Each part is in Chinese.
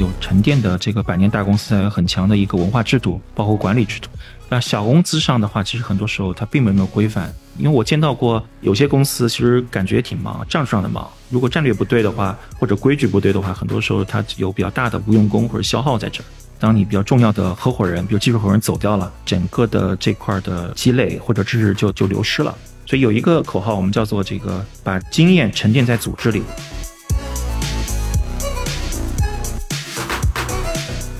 有沉淀的这个百年大公司还，有很强的一个文化制度，包括管理制度。那小公司上的话，其实很多时候它并没有那么规范。因为我见到过有些公司，其实感觉挺忙，账上的忙。如果战略不对的话，或者规矩不对的话，很多时候它有比较大的无用功或者消耗在这儿。当你比较重要的合伙人，比如技术合伙人走掉了，整个的这块的积累或者知识就就流失了。所以有一个口号，我们叫做这个把经验沉淀在组织里。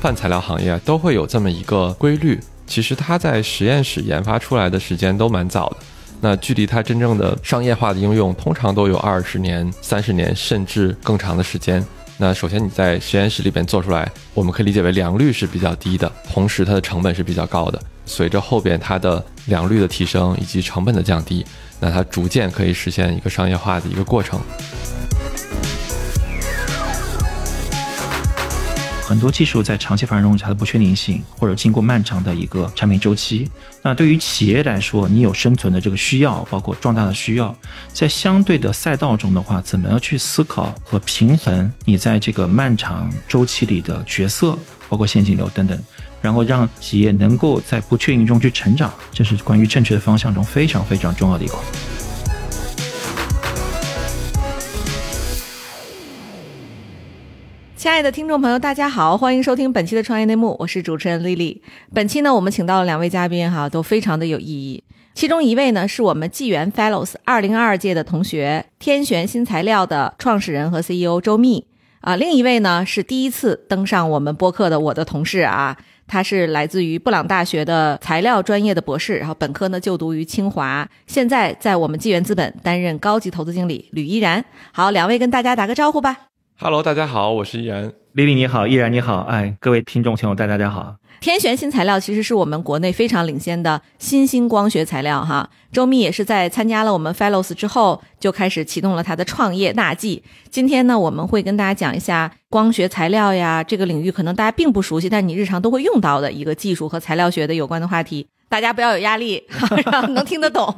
泛材料行业都会有这么一个规律，其实它在实验室研发出来的时间都蛮早的，那距离它真正的商业化的应用，通常都有二十年、三十年甚至更长的时间。那首先你在实验室里边做出来，我们可以理解为良率是比较低的，同时它的成本是比较高的。随着后边它的良率的提升以及成本的降低，那它逐渐可以实现一个商业化的一个过程。很多技术在长期发展中，它的不确定性，或者经过漫长的一个产品周期。那对于企业来说，你有生存的这个需要，包括壮大的需要，在相对的赛道中的话，怎么样去思考和平衡你在这个漫长周期里的角色，包括现金流等等，然后让企业能够在不确定中去成长，这是关于正确的方向中非常非常重要的一块。亲爱的听众朋友，大家好，欢迎收听本期的创业内幕，我是主持人丽丽。本期呢，我们请到了两位嘉宾，哈，都非常的有意义。其中一位呢，是我们纪元 Fellows 二零二二届的同学，天玄新材料的创始人和 CEO 周密啊。另一位呢，是第一次登上我们播客的我的同事啊，他是来自于布朗大学的材料专业的博士，然后本科呢就读于清华，现在在我们纪元资本担任高级投资经理吕依然。好，两位跟大家打个招呼吧。Hello，大家好，我是依然。丽丽你好，依然你好，哎，各位听众朋友，大家好。天玄新材料其实是我们国内非常领先的新兴光学材料哈。周密也是在参加了我们 Fellows 之后，就开始启动了他的创业大计。今天呢，我们会跟大家讲一下光学材料呀这个领域，可能大家并不熟悉，但你日常都会用到的一个技术和材料学的有关的话题。大家不要有压力，能听得懂。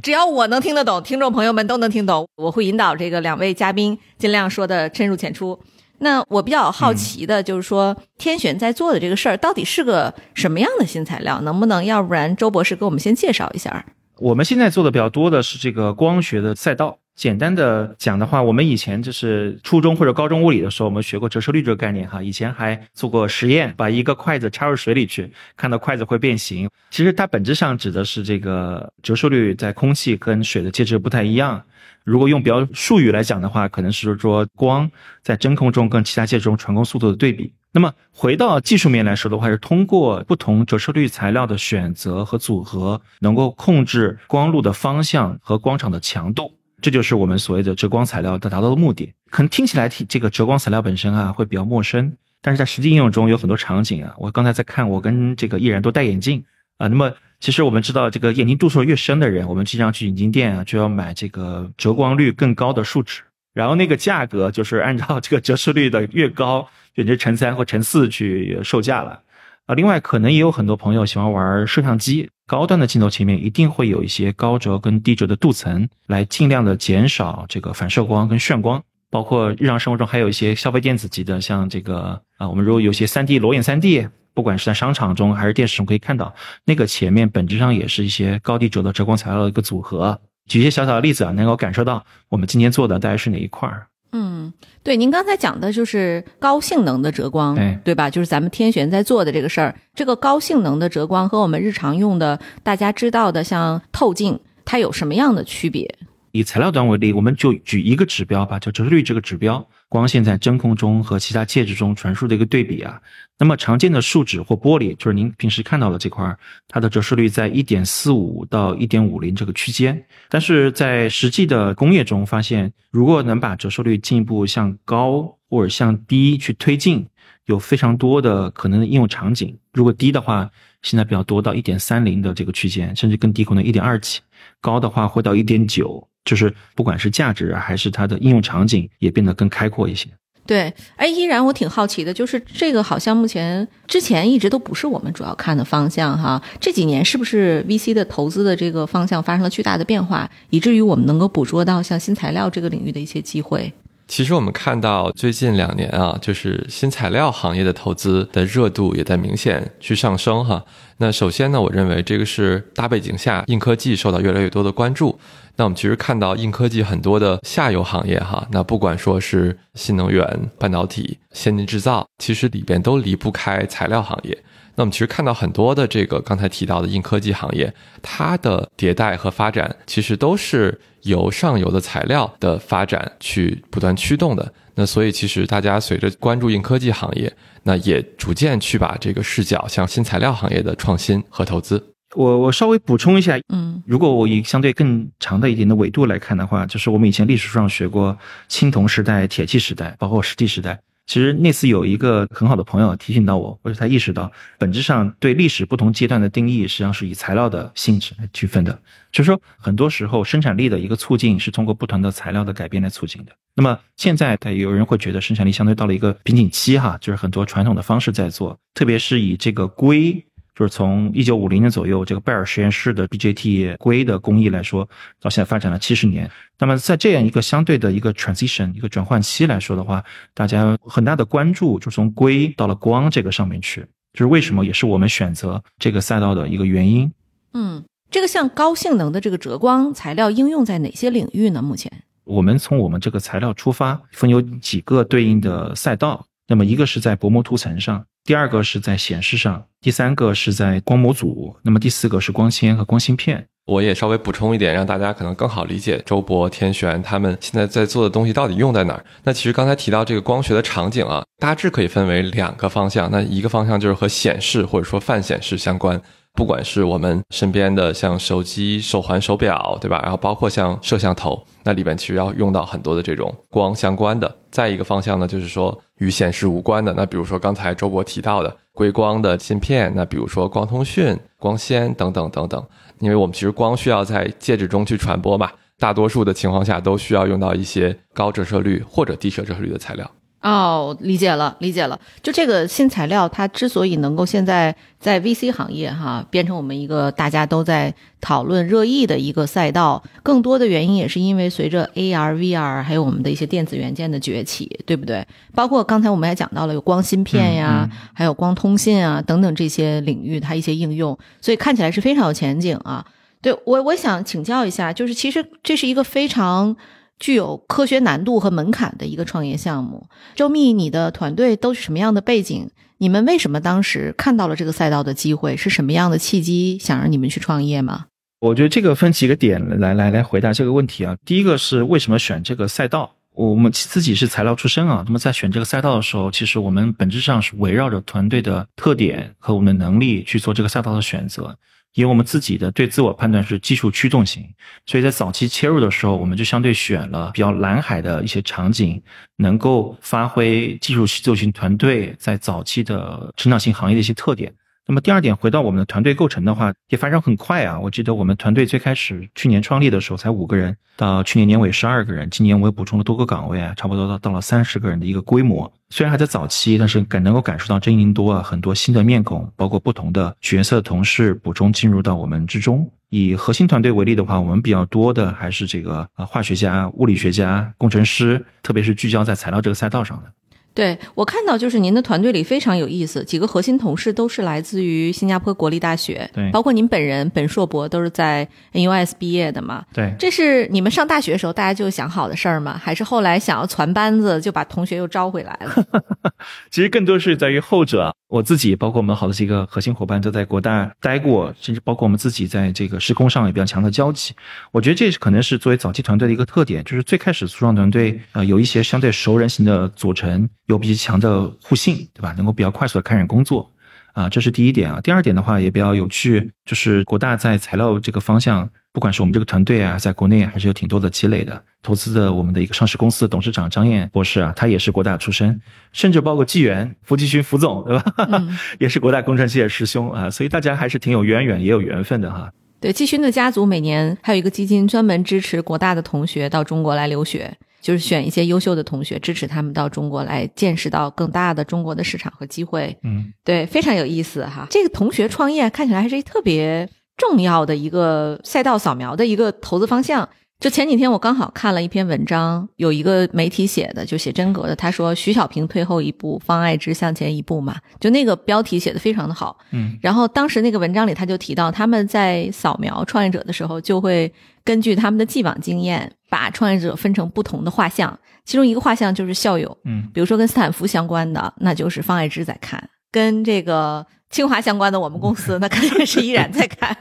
只要我能听得懂，听众朋友们都能听懂。我会引导这个两位嘉宾尽量说的深入浅出。那我比较好奇的就是说，天选在做的这个事儿到底是个什么样的新材料？能不能要不然周博士给我们先介绍一下？我们现在做的比较多的是这个光学的赛道。简单的讲的话，我们以前就是初中或者高中物理的时候，我们学过折射率这个概念哈。以前还做过实验，把一个筷子插入水里去，看到筷子会变形。其实它本质上指的是这个折射率在空气跟水的介质不太一样。如果用比较术语来讲的话，可能是说光在真空中跟其他介质中传光速度的对比。那么回到技术面来说的话，是通过不同折射率材料的选择和组合，能够控制光路的方向和光场的强度。这就是我们所谓的折光材料的达到的目的。可能听起来挺这个折光材料本身啊会比较陌生，但是在实际应用中有很多场景啊。我刚才在看，我跟这个艺人都戴眼镜啊。那么其实我们知道，这个眼睛度数越深的人，我们经常去眼镜店啊就要买这个折光率更高的树脂，然后那个价格就是按照这个折射率的越高，就乘三或乘四去售价了。啊，另外可能也有很多朋友喜欢玩摄像机，高端的镜头前面一定会有一些高折跟低折的镀层，来尽量的减少这个反射光跟炫光。包括日常生活中还有一些消费电子级的，像这个啊，我们如果有些三 D 裸眼三 D，不管是在商场中还是电视中可以看到，那个前面本质上也是一些高低折的折光材料的一个组合。举一些小小的例子啊，能够感受到我们今天做的大概是哪一块儿。嗯，对，您刚才讲的就是高性能的折光，对吧？就是咱们天璇在做的这个事儿。这个高性能的折光和我们日常用的大家知道的像透镜，它有什么样的区别？以材料端为例，我们就举一个指标吧，叫折射率这个指标。光线在真空中和其他介质中传输的一个对比啊，那么常见的树脂或玻璃，就是您平时看到的这块，它的折射率在一点四五到一点五零这个区间。但是在实际的工业中发现，如果能把折射率进一步向高或者向低去推进，有非常多的可能的应用场景。如果低的话，现在比较多到一点三零的这个区间，甚至更低可能一点二几；高的话会到一点九。就是不管是价值还是它的应用场景，也变得更开阔一些。对，哎，依然我挺好奇的，就是这个好像目前之前一直都不是我们主要看的方向哈。这几年是不是 VC 的投资的这个方向发生了巨大的变化，以至于我们能够捕捉到像新材料这个领域的一些机会？其实我们看到最近两年啊，就是新材料行业的投资的热度也在明显去上升哈。那首先呢，我认为这个是大背景下硬科技受到越来越多的关注。那我们其实看到硬科技很多的下游行业哈，那不管说是新能源、半导体、先进制造，其实里边都离不开材料行业。那我们其实看到很多的这个刚才提到的硬科技行业，它的迭代和发展，其实都是由上游的材料的发展去不断驱动的。那所以其实大家随着关注硬科技行业，那也逐渐去把这个视角向新材料行业的创新和投资。我我稍微补充一下，嗯如果我以相对更长的一点的维度来看的话，就是我们以前历史书上学过青铜时代、铁器时代，包括石器时代。其实那次有一个很好的朋友提醒到我，或者他意识到，本质上对历史不同阶段的定义，实际上是以材料的性质来区分的。就是说，很多时候生产力的一个促进是通过不同的材料的改变来促进的。那么现在，他有人会觉得生产力相对到了一个瓶颈期，哈，就是很多传统的方式在做，特别是以这个硅。就是从一九五零年左右，这个贝尔实验室的 BJT 硅的工艺来说，到现在发展了七十年。那么在这样一个相对的一个 transition 一个转换期来说的话，大家很大的关注就从硅到了光这个上面去，就是为什么也是我们选择这个赛道的一个原因。嗯，这个像高性能的这个折光材料应用在哪些领域呢？目前，我们从我们这个材料出发，分有几个对应的赛道。那么一个是在薄膜涂层上，第二个是在显示上，第三个是在光模组，那么第四个是光纤和光芯片。我也稍微补充一点，让大家可能更好理解周博、天璇他们现在在做的东西到底用在哪儿。那其实刚才提到这个光学的场景啊，大致可以分为两个方向。那一个方向就是和显示或者说泛显示相关，不管是我们身边的像手机、手环、手表，对吧？然后包括像摄像头，那里边其实要用到很多的这种光相关的。再一个方向呢，就是说与显示无关的，那比如说刚才周博提到的硅光的芯片，那比如说光通讯、光纤等等等等。因为我们其实光需要在介质中去传播嘛，大多数的情况下都需要用到一些高折射率或者低折射率的材料。哦，理解了，理解了。就这个新材料，它之所以能够现在在 VC 行业哈变成我们一个大家都在讨论热议的一个赛道，更多的原因也是因为随着 AR、VR 还有我们的一些电子元件的崛起，对不对？包括刚才我们还讲到了有光芯片呀，还有光通信啊等等这些领域它一些应用，所以看起来是非常有前景啊。对我，我想请教一下，就是其实这是一个非常。具有科学难度和门槛的一个创业项目，周密，你的团队都是什么样的背景？你们为什么当时看到了这个赛道的机会？是什么样的契机想让你们去创业吗？我觉得这个分几个点来来来回答这个问题啊。第一个是为什么选这个赛道？我们自己是材料出身啊，那么在选这个赛道的时候，其实我们本质上是围绕着团队的特点和我们的能力去做这个赛道的选择。因为我们自己的对自我判断是技术驱动型，所以在早期切入的时候，我们就相对选了比较蓝海的一些场景，能够发挥技术驱动型团队在早期的成长性行业的一些特点。那么第二点，回到我们的团队构成的话，也发展很快啊。我记得我们团队最开始去年创立的时候才五个人，到去年年尾十二个人，今年我也补充了多个岗位啊，差不多到到了三十个人的一个规模。虽然还在早期，但是感能够感受到真营多啊，很多新的面孔，包括不同的角色同事补充进入到我们之中。以核心团队为例的话，我们比较多的还是这个啊化学家、物理学家、工程师，特别是聚焦在材料这个赛道上的。对我看到，就是您的团队里非常有意思，几个核心同事都是来自于新加坡国立大学，对，包括您本人本硕博都是在 NUS 毕业的嘛，对，这是你们上大学的时候大家就想好的事儿吗？还是后来想要传班子就把同学又招回来了？其实更多是在于后者。我自己包括我们好的几个核心伙伴都在国大待过，甚至包括我们自己在这个时空上也比较强的交集。我觉得这是可能是作为早期团队的一个特点，就是最开始初创团队啊有一些相对熟人型的组成，有比较强的互信，对吧？能够比较快速的开展工作，啊，这是第一点啊。第二点的话也比较有趣，就是国大在材料这个方向。不管是我们这个团队啊，在国内还是有挺多的积累的。投资的我们的一个上市公司的董事长张燕博士啊，他也是国大出身，甚至包括纪元傅继勋傅总，对吧？嗯、也是国大工程系的师兄啊，所以大家还是挺有渊源，也有缘分的哈。对，季勋的家族每年还有一个基金，专门支持国大的同学到中国来留学，就是选一些优秀的同学，支持他们到中国来见识到更大的中国的市场和机会。嗯，对，非常有意思哈。这个同学创业看起来还是特别。重要的一个赛道扫描的一个投资方向，就前几天我刚好看了一篇文章，有一个媒体写的，就写真格的，他说徐小平退后一步，方爱之向前一步嘛，就那个标题写的非常的好。嗯，然后当时那个文章里他就提到，他们在扫描创业者的时候，就会根据他们的既往经验，把创业者分成不同的画像，其中一个画像就是校友，嗯，比如说跟斯坦福相关的，那就是方爱之在看；跟这个清华相关的，我们公司 那肯定是依然在看。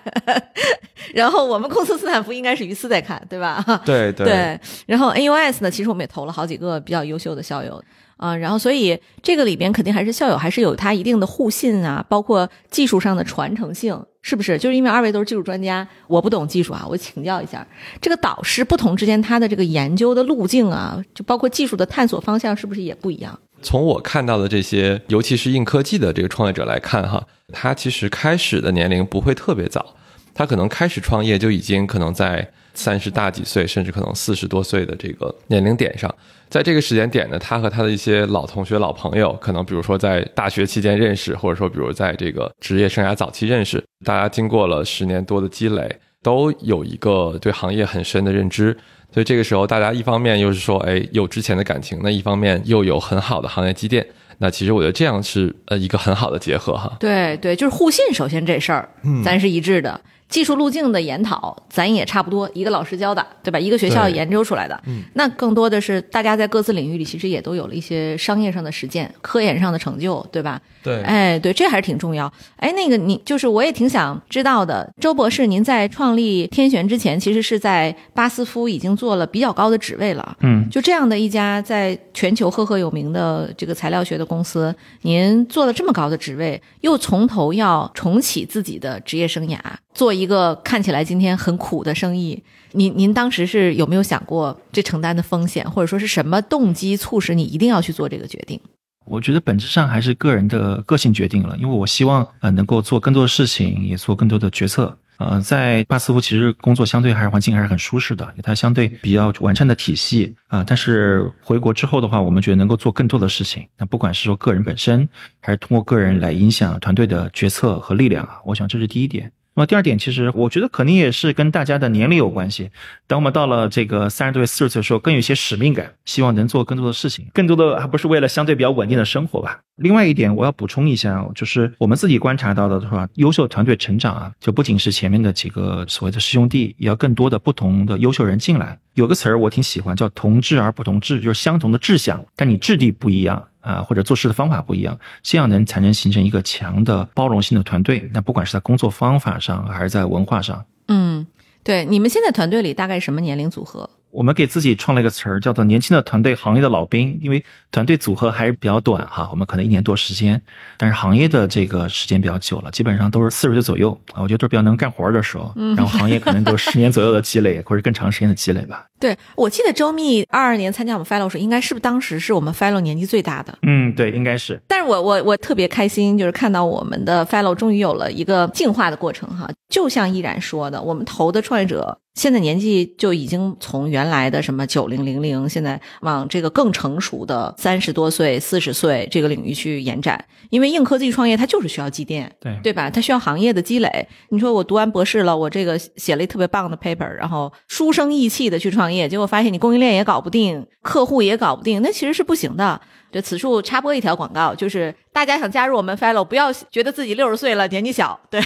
然后我们公司斯坦福应该是于斯在看，对吧？对对对，然后 NUS 呢，其实我们也投了好几个比较优秀的校友啊、然后所以这个里边肯定还是校友还是有它一定的互信啊，包括技术上的传承性，是不是？就是因为二位都是技术专家，我不懂技术啊，我请教一下，这个导师不同之间他的这个研究的路径啊，就包括技术的探索方向，是不是也不一样？从我看到的这些，尤其是硬科技的这个创业者来看，哈，他其实开始的年龄不会特别早，他可能开始创业就已经可能在三十大几岁，甚至可能四十多岁的这个年龄点上，在这个时间点呢，他和他的一些老同学、老朋友，可能比如说在大学期间认识，或者说比如在这个职业生涯早期认识，大家经过了十年多的积累，都有一个对行业很深的认知。所以这个时候，大家一方面又是说，哎，有之前的感情，那一方面又有很好的行业积淀，那其实我觉得这样是呃一个很好的结合哈。对对，就是互信，首先这事儿，咱是一致的。技术路径的研讨，咱也差不多，一个老师教的，对吧？一个学校研究出来的。嗯，那更多的是大家在各自领域里，其实也都有了一些商业上的实践、科研上的成就，对吧？对哎，对，这还是挺重要。哎，那个你就是我也挺想知道的，周博士，您在创立天璇之前，其实是在巴斯夫已经做了比较高的职位了。嗯，就这样的一家在全球赫赫有名的这个材料学的公司，您做了这么高的职位，又从头要重启自己的职业生涯，做一个看起来今天很苦的生意，您您当时是有没有想过这承担的风险，或者说是什么动机促使你一定要去做这个决定？我觉得本质上还是个人的个性决定了，因为我希望呃能够做更多的事情，也做更多的决策。呃，在巴斯夫其实工作相对还是环境还是很舒适的，它相对比较完善的体系啊、但是回国之后的话，我们觉得能够做更多的事情。那不管是说个人本身，还是通过个人来影响团队的决策和力量啊，我想这是第一点。那么第二点，其实我觉得肯定也是跟大家的年龄有关系。等我们到了这个三十多岁、四十岁的时候，更有一些使命感，希望能做更多的事情，更多的还不是为了相对比较稳定的生活吧。另外一点，我要补充一下，就是我们自己观察到的，是吧？优秀团队成长啊，就不仅是前面的几个所谓的师兄弟，也要更多的不同的优秀人进来。有个词儿我挺喜欢，叫同志而不同志，就是相同的志向，但你质地不一样。啊，或者做事的方法不一样，这样能才能形成一个强的包容性的团队。那不管是在工作方法上，还是在文化上，嗯，对，你们现在团队里大概什么年龄组合？我们给自己创了一个词儿，叫做“年轻的团队，行业的老兵”。因为团队组合还是比较短哈，我们可能一年多时间，但是行业的这个时间比较久了，基本上都是四十岁左右啊。我觉得都是比较能干活的时候，然后行业可能都十年左右的积累，或者更长时间的积累吧。对我记得周密二二年参加我们 Fellow 时，应该是不是当时是我们 Fellow 年纪最大的？嗯，对，应该是。但是我我我特别开心，就是看到我们的 Fellow 终于有了一个进化的过程哈。就像依然说的，我们投的创业者现在年纪就已经从原来的什么九零零零，现在往这个更成熟的三十多岁、四十岁这个领域去延展。因为硬科技创业它就是需要积淀，对对吧？它需要行业的积累。你说我读完博士了，我这个写了一特别棒的 paper，然后书生意气的去创业，结果发现你供应链也搞不定，客户也搞不定，那其实是不行的。这此处插播一条广告，就是大家想加入我们 Fellow，不要觉得自己六十岁了年纪小，对，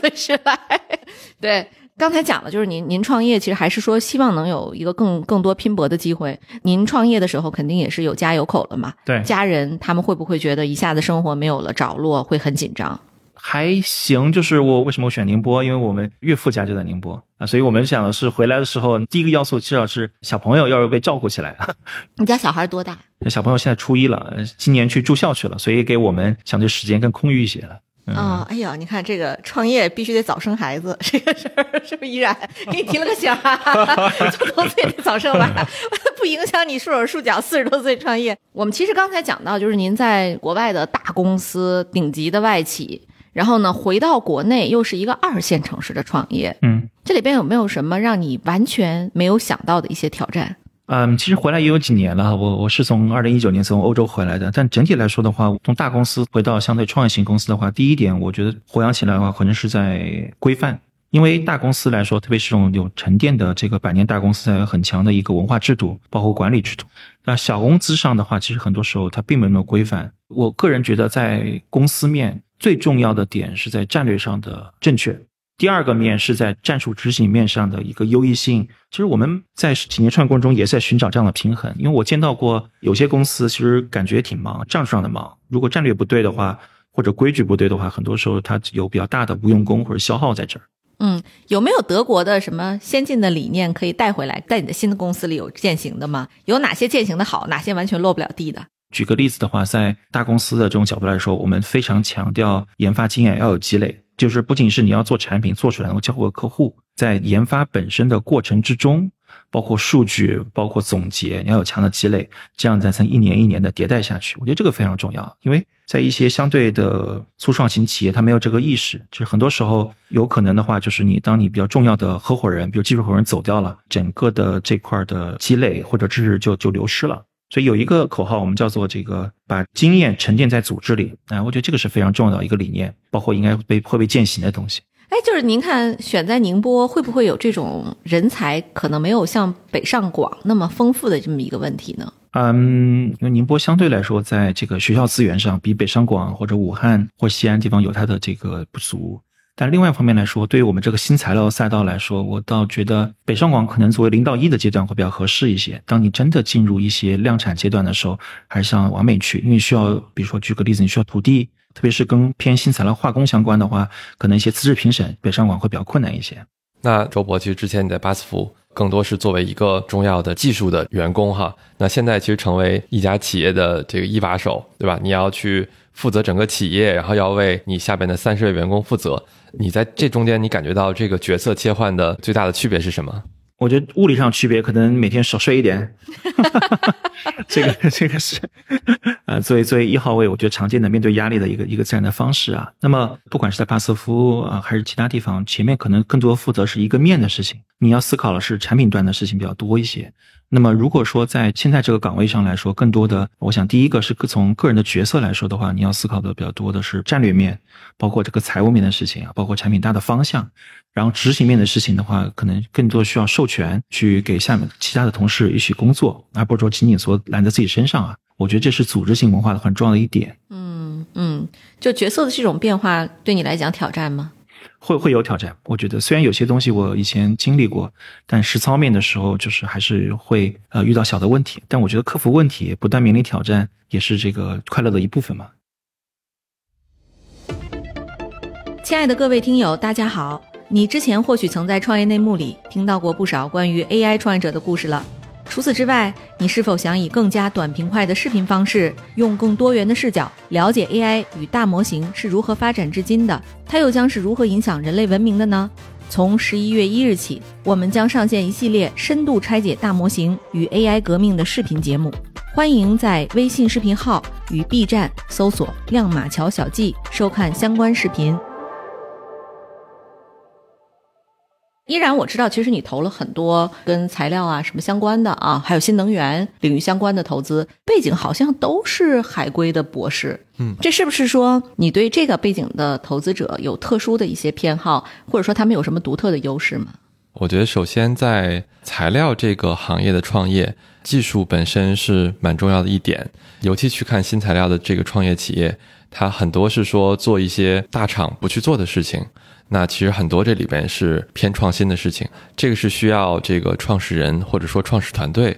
随时来。对，刚才讲了，就是您您创业其实还是说希望能有一个更更多拼搏的机会。您创业的时候肯定也是有家有口了嘛，对家人他们会不会觉得一下子生活没有了着落，会很紧张？还行，就是我为什么我选宁波？因为我们岳父家就在宁波啊，所以我们想的是回来的时候，第一个要素至少是小朋友要是被照顾起来。你家小孩多大？小朋友现在初一了，呃今年去住校去了，所以给我们相对时间更空余一些了。嗯啊、哎呀，你看这个创业必须得早生孩子，这个事儿是不是依然 给你提了个醒啊？做投资也得早生吧，不影响你束手束脚，四十多岁创业。我们其实刚才讲到，就是您在国外的大公司、顶级的外企，然后呢回到国内又是一个二线城市的创业，嗯这里边有没有什么让你完全没有想到的一些挑战？嗯，其实回来也有几年了，我我是从二零一九年从欧洲回来的，但整体来说的话，从大公司回到相对创业型公司的话，第一点我觉得活养起来的话，可能是在规范。因为大公司来说，特别是这种有沉淀的这个百年大公司，有很强的一个文化制度，包括管理制度。那小公司上的话，其实很多时候它并没有那么规范。我个人觉得，在公司面最重要的点是在战略上的正确。第二个面是在战术执行面上的一个优异性。其实我们在几年创业过程中也在寻找这样的平衡。因为我见到过有些公司，其实感觉挺忙，战术上的忙。如果战略不对的话，或者规矩不对的话，很多时候它有比较大的无用功或者消耗在这儿。嗯，有没有德国的什么先进的理念可以带回来，在你的新的公司里有践行的吗？有哪些践行的好，哪些完全落不了地的？举个例子的话，在大公司的这种角度来说，我们非常强调研发经验要有积累，就是不仅是你要做产品做出来能够交付给客户，在研发本身的过程之中。包括数据，包括总结，你要有强的积累，这样才能一年一年的迭代下去。我觉得这个非常重要，因为在一些相对的初创型企业，他没有这个意识，就是很多时候有可能的话，就是你当你比较重要的合伙人，比如技术合伙人走掉了，整个的这块的积累或者知识就就流失了。所以有一个口号，我们叫做这个把经验沉淀在组织里啊，我觉得这个是非常重要的一个理念，包括应该被会被践行的东西。哎，就是您看，选在宁波会不会有这种人才可能没有像北上广那么丰富的这么一个问题呢？嗯，因为宁波相对来说，在这个学校资源上比北上广或者武汉或西安地方有它的这个不足。但另外一方面来说，对于我们这个新材料赛道来说，我倒觉得北上广可能作为零到一的阶段会比较合适一些。当你真的进入一些量产阶段的时候，还是向往美去，因为需要，比如说举个例子，你需要土地。特别是跟偏新材料化工相关的话，可能一些资质评审北上广会比较困难一些。那周博，其实之前你在巴斯夫更多是作为一个重要的技术的员工哈，那现在其实成为一家企业的这个一把手，对吧？你要去负责整个企业，然后要为你下边的三十位员工负责。你在这中间，你感觉到这个角色切换的最大的区别是什么？我觉得物理上区别可能每天少睡一点，这个这个是，呃，作为作为一号位，我觉得常见的面对压力的一个一个自然的方式啊。那么不管是在巴斯夫啊还是其他地方，前面可能更多负责是一个面的事情，你要思考的是产品端的事情比较多一些。那么如果说在现在这个岗位上来说，更多的，我想第一个是从个人的角色来说的话，你要思考的比较多的是战略面，包括这个财务面的事情啊，包括产品大的方向。然后执行面的事情的话，可能更多需要授权去给下面其他的同事一起工作，而不是说仅仅说揽在自己身上啊。我觉得这是组织性文化的很重要的一点。嗯嗯，就角色的这种变化对你来讲挑战吗？会会有挑战。我觉得虽然有些东西我以前经历过，但实操面的时候就是还是会呃遇到小的问题。但我觉得克服问题，不断面临挑战，也是这个快乐的一部分嘛。亲爱的各位听友，大家好。你之前或许曾在创业内幕里听到过不少关于 AI 创业者的故事了。除此之外，你是否想以更加短平快的视频方式，用更多元的视角了解 AI 与大模型是如何发展至今的？它又将是如何影响人类文明的呢？从十一月一日起，我们将上线一系列深度拆解大模型与 AI 革命的视频节目，欢迎在微信视频号与 B 站搜索“亮马桥小记”收看相关视频。依然，我知道，其实你投了很多跟材料啊什么相关的啊，还有新能源领域相关的投资，背景好像都是海归的博士。嗯，这是不是说你对这个背景的投资者有特殊的一些偏好，或者说他们有什么独特的优势吗？我觉得，首先在材料这个行业的创业，技术本身是蛮重要的一点，尤其去看新材料的这个创业企业，它很多是说做一些大厂不去做的事情。那其实很多这里边是偏创新的事情，这个是需要这个创始人或者说创始团队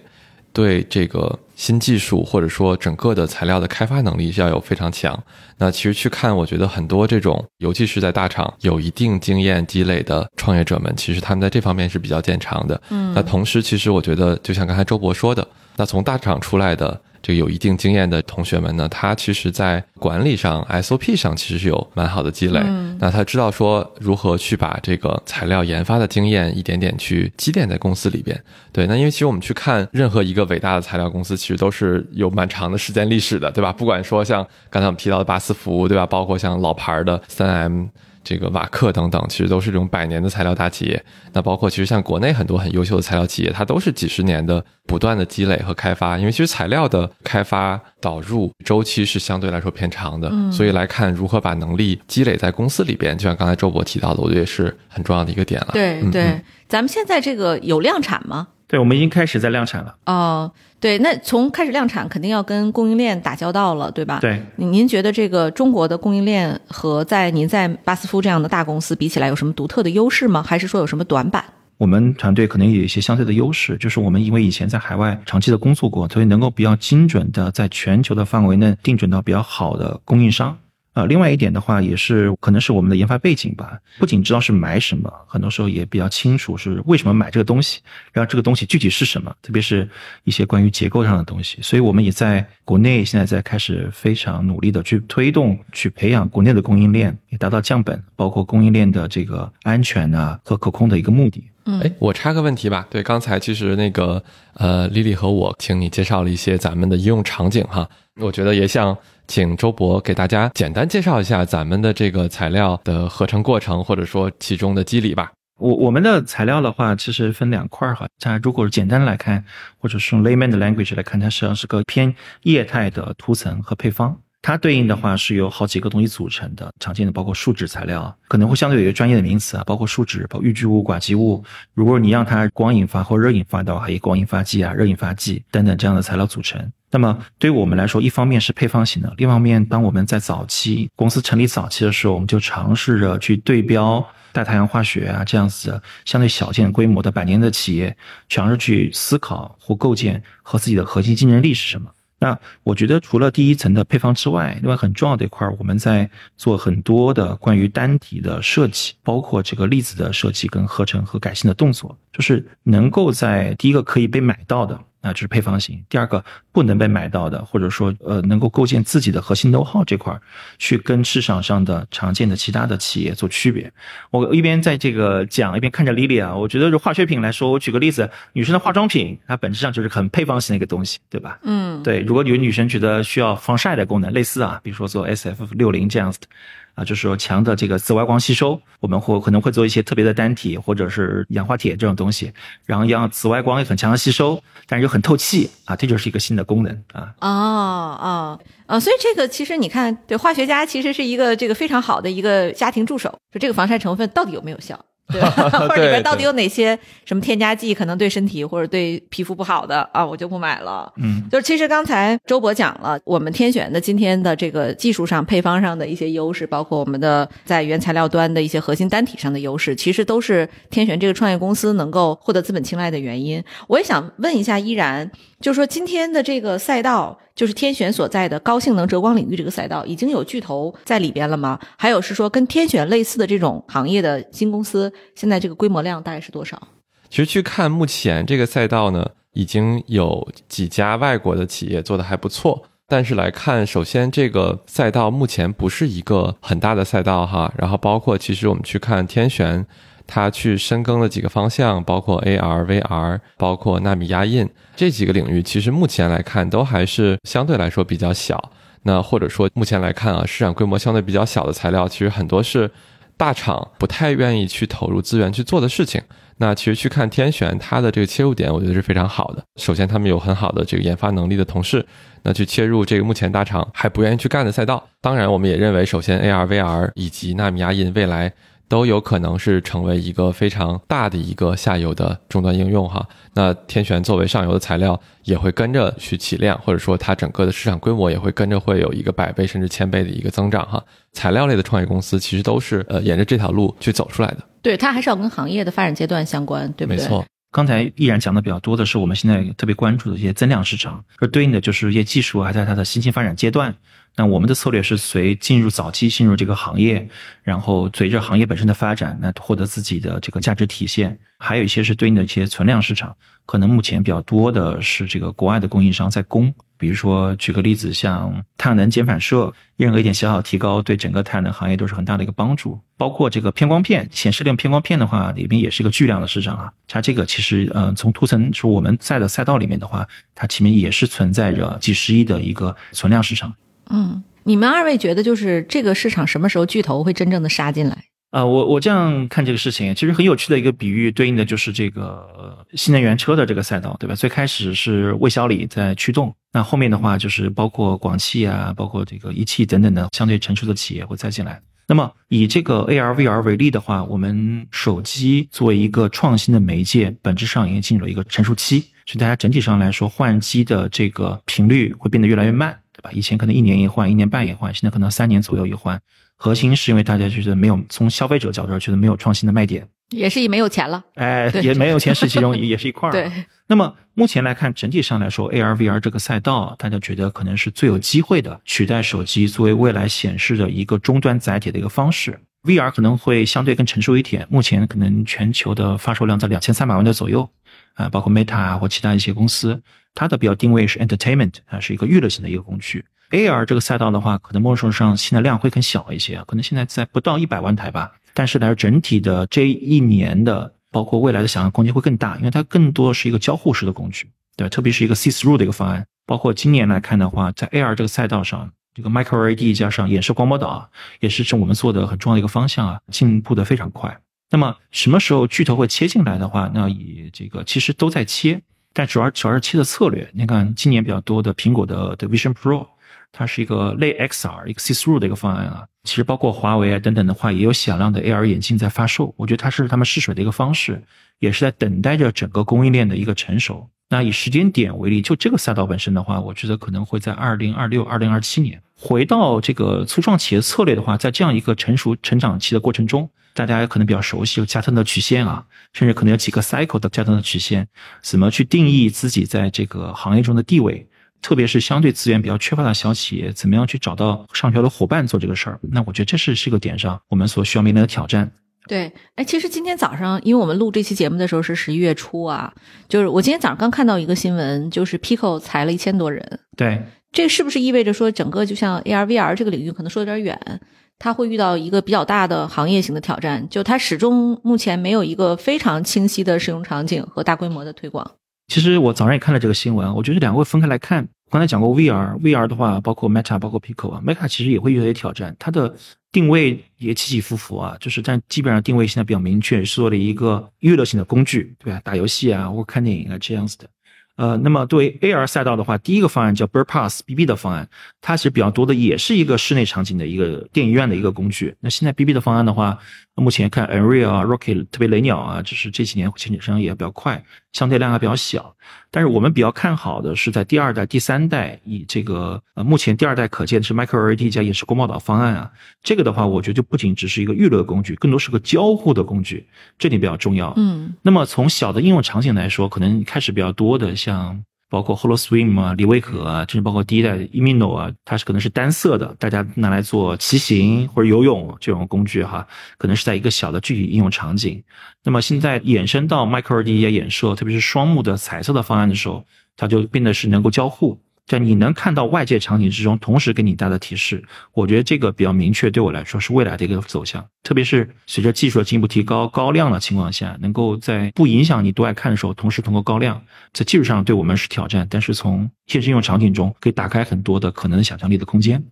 对这个新技术或者说整个的材料的开发能力是要有非常强。那其实去看，我觉得很多这种，尤其是在大厂有一定经验积累的创业者们，其实他们在这方面是比较见长的。嗯，那同时，其实我觉得就像刚才周博说的，那从大厂出来的。这个有一定经验的同学们呢，他其实在管理上、SOP 上其实是有蛮好的积累。那他知道说如何去把这个材料研发的经验一点点去积淀在公司里边。对，那因为其实我们去看任何一个伟大的材料公司，其实都是有蛮长的时间历史的，对吧？不管说像刚才我们提到的巴斯夫，对吧？包括像老牌的三 M。这个瓦克等等，其实都是这种百年的材料大企业。那包括其实像国内很多很优秀的材料企业，它都是几十年的不断的积累和开发。因为其实材料的开发导入周期是相对来说偏长的，所以来看如何把能力积累在公司里边，就像刚才周博提到的，我觉得也是很重要的一个点了。对对，咱们现在这个有量产吗？对，我们已经开始在量产了。哦，对，那从开始量产，肯定要跟供应链打交道了，对吧？对，您觉得这个中国的供应链和在您在巴斯夫这样的大公司比起来，有什么独特的优势吗？还是说有什么短板？我们团队可能有一些相对的优势，就是我们因为以前在海外长期的工作过，所以能够比较精准的在全球的范围内定准到比较好的供应商。啊，另外一点的话，也是可能是我们的研发背景吧，不仅知道是买什么，很多时候也比较清楚是为什么买这个东西，然后这个东西具体是什么，特别是一些关于结构上的东西。所以我们也在国内现在在开始非常努力的去推动、去培养国内的供应链，也达到降本，包括供应链的这个安全啊和可控的一个目的。嗯，哎，我插个问题吧。对，刚才其实那个呃，丽丽和我请你介绍了一些咱们的应用场景哈，我觉得也想。请周博给大家简单介绍一下咱们的这个材料的合成过程，或者说其中的机理吧。我我们的材料的话，其实分两块儿哈。它如果简单来看，或者是用 layman 的 language 来看，它实际上是个偏液态的涂层和配方。它对应的话是由好几个东西组成的，常见的包括树脂材料，可能会相对有一个专业的名词啊，包括树脂、包括预聚物、寡集物。如果你让它光引发或热引发的话，还有光引发剂啊、热引发剂等等这样的材料组成。那么对于我们来说，一方面是配方型的，另一方面，当我们在早期公司成立早期的时候，我们就尝试着去对标大太阳化学啊这样子的相对小件规模的百年的企业，尝试去思考或构建和自己的核心竞争力是什么。那我觉得除了第一层的配方之外，另外很重要的一块，我们在做很多的关于单体的设计，包括这个粒子的设计跟合成和改性的动作，就是能够在第一个可以被买到的。那就是配方型。第二个不能被买到的，或者说呃能够构建自己的核心 know how 这块，去跟市场上的常见的其他的企业做区别。我一边在这个讲，一边看着 Lily 啊，我觉得就化学品来说，我举个例子，女生的化妆品，它本质上就是很配方型的一个东西，对吧？嗯，对。如果有女生觉得需要防晒的功能，类似啊，比如说做 SF 六零这样子的。啊，就是说强的这个紫外光吸收，我们会可能会做一些特别的单体或者是氧化铁这种东西，然后让紫外光也很强的吸收，但是又很透气啊，这就是一个新的功能啊。哦哦哦，所以这个其实你看，对化学家其实是一个这个非常好的一个家庭助手，说这个防晒成分到底有没有效？对，或者里边到底有哪些什么添加剂可能对身体或者对皮肤不好的啊？我就不买了。嗯，就是其实刚才周博讲了，我们天选的今天的这个技术上配方上的一些优势，包括我们的在原材料端的一些核心单体上的优势，其实都是天选这个创业公司能够获得资本青睐的原因。我也想问一下依然，就是说今天的这个赛道。就是天选所在的高性能折光领域这个赛道，已经有巨头在里边了吗？还有是说跟天选类似的这种行业的新公司，现在这个规模量大概是多少？其实去看目前这个赛道呢，已经有几家外国的企业做的还不错。但是来看，首先这个赛道目前不是一个很大的赛道哈。然后包括其实我们去看天选。它去深耕了几个方向，包括 AR、VR，包括纳米压印这几个领域，其实目前来看都还是相对来说比较小。那或者说目前来看啊，市场规模相对比较小的材料，其实很多是大厂不太愿意去投入资源去做的事情。那其实去看天选，它的这个切入点，我觉得是非常好的。首先，他们有很好的这个研发能力的同事，那去切入这个目前大厂还不愿意去干的赛道。当然，我们也认为，首先 AR、VR 以及纳米压印未来。都有可能是成为一个非常大的一个下游的终端应用哈。那天璇作为上游的材料，也会跟着去起量，或者说它整个的市场规模也会跟着会有一个百倍甚至千倍的一个增长哈。材料类的创业公司其实都是呃沿着这条路去走出来的。对，它还是要跟行业的发展阶段相关，对不对？没错。刚才依然讲的比较多的是我们现在特别关注的一些增量市场，而对应的就是一些技术还在它的新兴发展阶段。那我们的策略是随进入早期进入这个行业，然后随着行业本身的发展，那获得自己的这个价值体现。还有一些是对应的一些存量市场，可能目前比较多的是这个国外的供应商在供。比如说举个例子，像太阳能减反射，任何一点小小提高，对整个太阳能行业都是很大的一个帮助。包括这个偏光片，显示量偏光片的话，里面也是一个巨量的市场啊。它这个其实，嗯，从图层说我们在的赛道里面的话，它前面也是存在着几十亿的一个存量市场。嗯，你们二位觉得就是这个市场什么时候巨头会真正的杀进来？啊、我我这样看这个事情，其实很有趣的一个比喻，对应的就是这个新能源车的这个赛道，对吧？最开始是魏小李在驱动，那后面的话就是包括广汽啊，包括这个一汽等等的相对成熟的企业会再进来。那么以这个 AR VR 为例的话，我们手机作为一个创新的媒介，本质上已经进入了一个成熟期，所以大家整体上来说换机的这个频率会变得越来越慢，对吧？以前可能一年一换，一年半一换，现在可能三年左右一换。核心是因为大家觉得没有从消费者角度上觉得没有创新的卖点，也是没有钱了。哎，也没有钱是其中也是一块儿。对，那么目前来看，整体上来说，AR VR 这个赛道，大家觉得可能是最有机会的取代手机作为未来显示的一个终端载体的一个方式。VR 可能会相对更成熟一点，目前可能全球的发售量在两千三百万的左右，啊，包括 Meta 啊或其他一些公司，它的比较定位是 entertainment 啊，是一个娱乐性的一个工具。AR 这个赛道的话，可能某种程度上现在量会更小一些，可能现在在不到一百万台吧。但是呢，整体的这一年的，包括未来的想象空间会更大，因为它更多是一个交互式的工具，对吧，特别是一个 see through 的一个方案。包括今年来看的话，在 AR 这个赛道上，这个 Micro LED 加上演示光波导啊，也是是我们做的很重要的一个方向啊，进步的非常快。那么什么时候巨头会切进来的话，那以这个其实都在切，但主要主要是切的策略。你看今年比较多的苹果的的 Vision Pro。它是一个类 XR 一个 see through 的一个方案啊，其实包括华为啊等等的话，也有响亮的 AR 眼镜在发售。我觉得它是他们试水的一个方式，也是在等待着整个供应链的一个成熟。那以时间点为例，就这个赛道本身的话，我觉得可能会在二零二六、二零二七年。回到这个初创企业策略的话，在这样一个成熟成长期的过程中，大家可能比较熟悉有加特的曲线啊，甚至可能有几个 cycle 的加特的曲线，怎么去定义自己在这个行业中的地位？特别是相对资源比较缺乏的小企业，怎么样去找到上游的伙伴做这个事儿？那我觉得这是是个点上我们所需要面临的挑战。对，哎，其实今天早上，因为我们录这期节目的时候是十一月初啊，就是我今天早上刚看到一个新闻，就是 Pico 裁了一千多人。对，这是不是意味着说，整个就像 AR、VR 这个领域可能说有点远，它会遇到一个比较大的行业型的挑战？就它始终目前没有一个非常清晰的使用场景和大规模的推广。其实我早上也看了这个新闻，我觉得两个会分开来看。刚才讲过 VR，VR 的话，包括 Meta，包括 Pico 啊，Meta 其实也会遇到一些挑战，它的定位也起起伏伏啊，就是但基本上定位现在比较明确，是做了一个娱乐性的工具，对吧？打游戏啊，或看电影啊这样子的。呃，那么对 AR 赛道的话，第一个方案叫 Bird Pass BB 的方案，它其实比较多的也是一个室内场景的一个电影院的一个工具。那现在 BB 的方案的话，目前看 Unreal 啊、Rocket 特别雷鸟啊，就是这几年前景上也比较快，相对量还比较小。但是我们比较看好的是在第二代、第三代，以这个呃目前第二代可见的是 Micro LED 加演示光波导方案啊，这个的话，我觉得就不仅只是一个娱乐工具，更多是个交互的工具，这点比较重要。嗯，那么从小的应用场景来说，可能开始比较多的，像包括 HoloSwim 啊、李维可啊，甚至包括第一代 Emino 啊，它是可能是单色的，大家拿来做骑行或者游泳这种工具哈，可能是在一个小的具体应用场景。那么现在衍生到 Micro LED 衍射，特别是双目的彩色的方案的时候，它就变得是能够交互。在你能看到外界场景之中，同时给你带的提示，我觉得这个比较明确，对我来说是未来的一个走向。特别是随着技术的进一步提高，高亮的情况下，能够在不影响你多爱看的时候，同时通过高亮，在技术上对我们是挑战，但是从现实应用场景中可以打开很多的可能想象力的空间。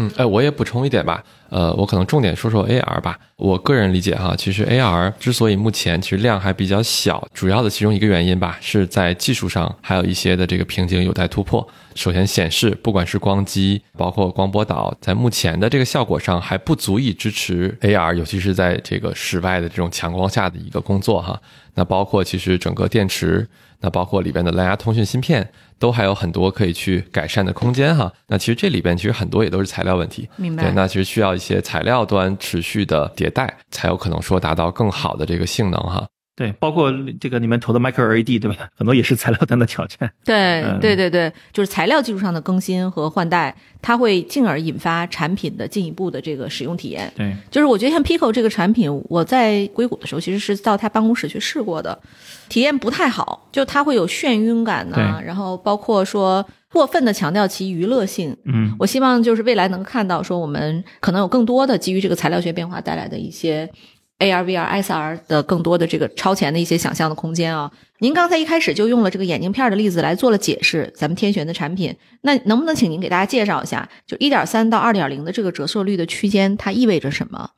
嗯，哎，我也补充一点吧，呃，我可能重点说说 AR 吧。我个人理解哈，其实 AR 之所以目前其实量还比较小，主要的其中一个原因吧，是在技术上还有一些的这个瓶颈有待突破。首先，显示不管是光机，包括光波导，在目前的这个效果上还不足以支持 AR，尤其是在这个室外的这种强光下的一个工作哈。那包括其实整个电池，那包括里边的蓝牙通讯芯片，都还有很多可以去改善的空间哈。那其实这里边其实很多也都是材料问题，明白对，那其实需要一些材料端持续的迭代，才有可能说达到更好的这个性能哈。对，包括这个你们投的 Micro LED 对吧？很多也是材料端的挑战。对嗯对对对，就是材料技术上的更新和换代，它会进而引发产品的进一步的这个使用体验。对，就是我觉得像 Pico 这个产品，我在硅谷的时候其实是到他办公室去试过的，体验不太好，就它会有眩晕感呐、对然后包括说过分的强调其娱乐性。嗯，我希望就是未来能看到说我们可能有更多的基于这个材料学变化带来的一些 AR、VR、SR 的更多的这个超前的一些想象的空间啊。您刚才一开始就用了这个眼镜片的例子来做了解释，咱们天璇的产品，那能不能请您给大家介绍一下，就一点三到二点零的这个折射率的区间，它意味着什么？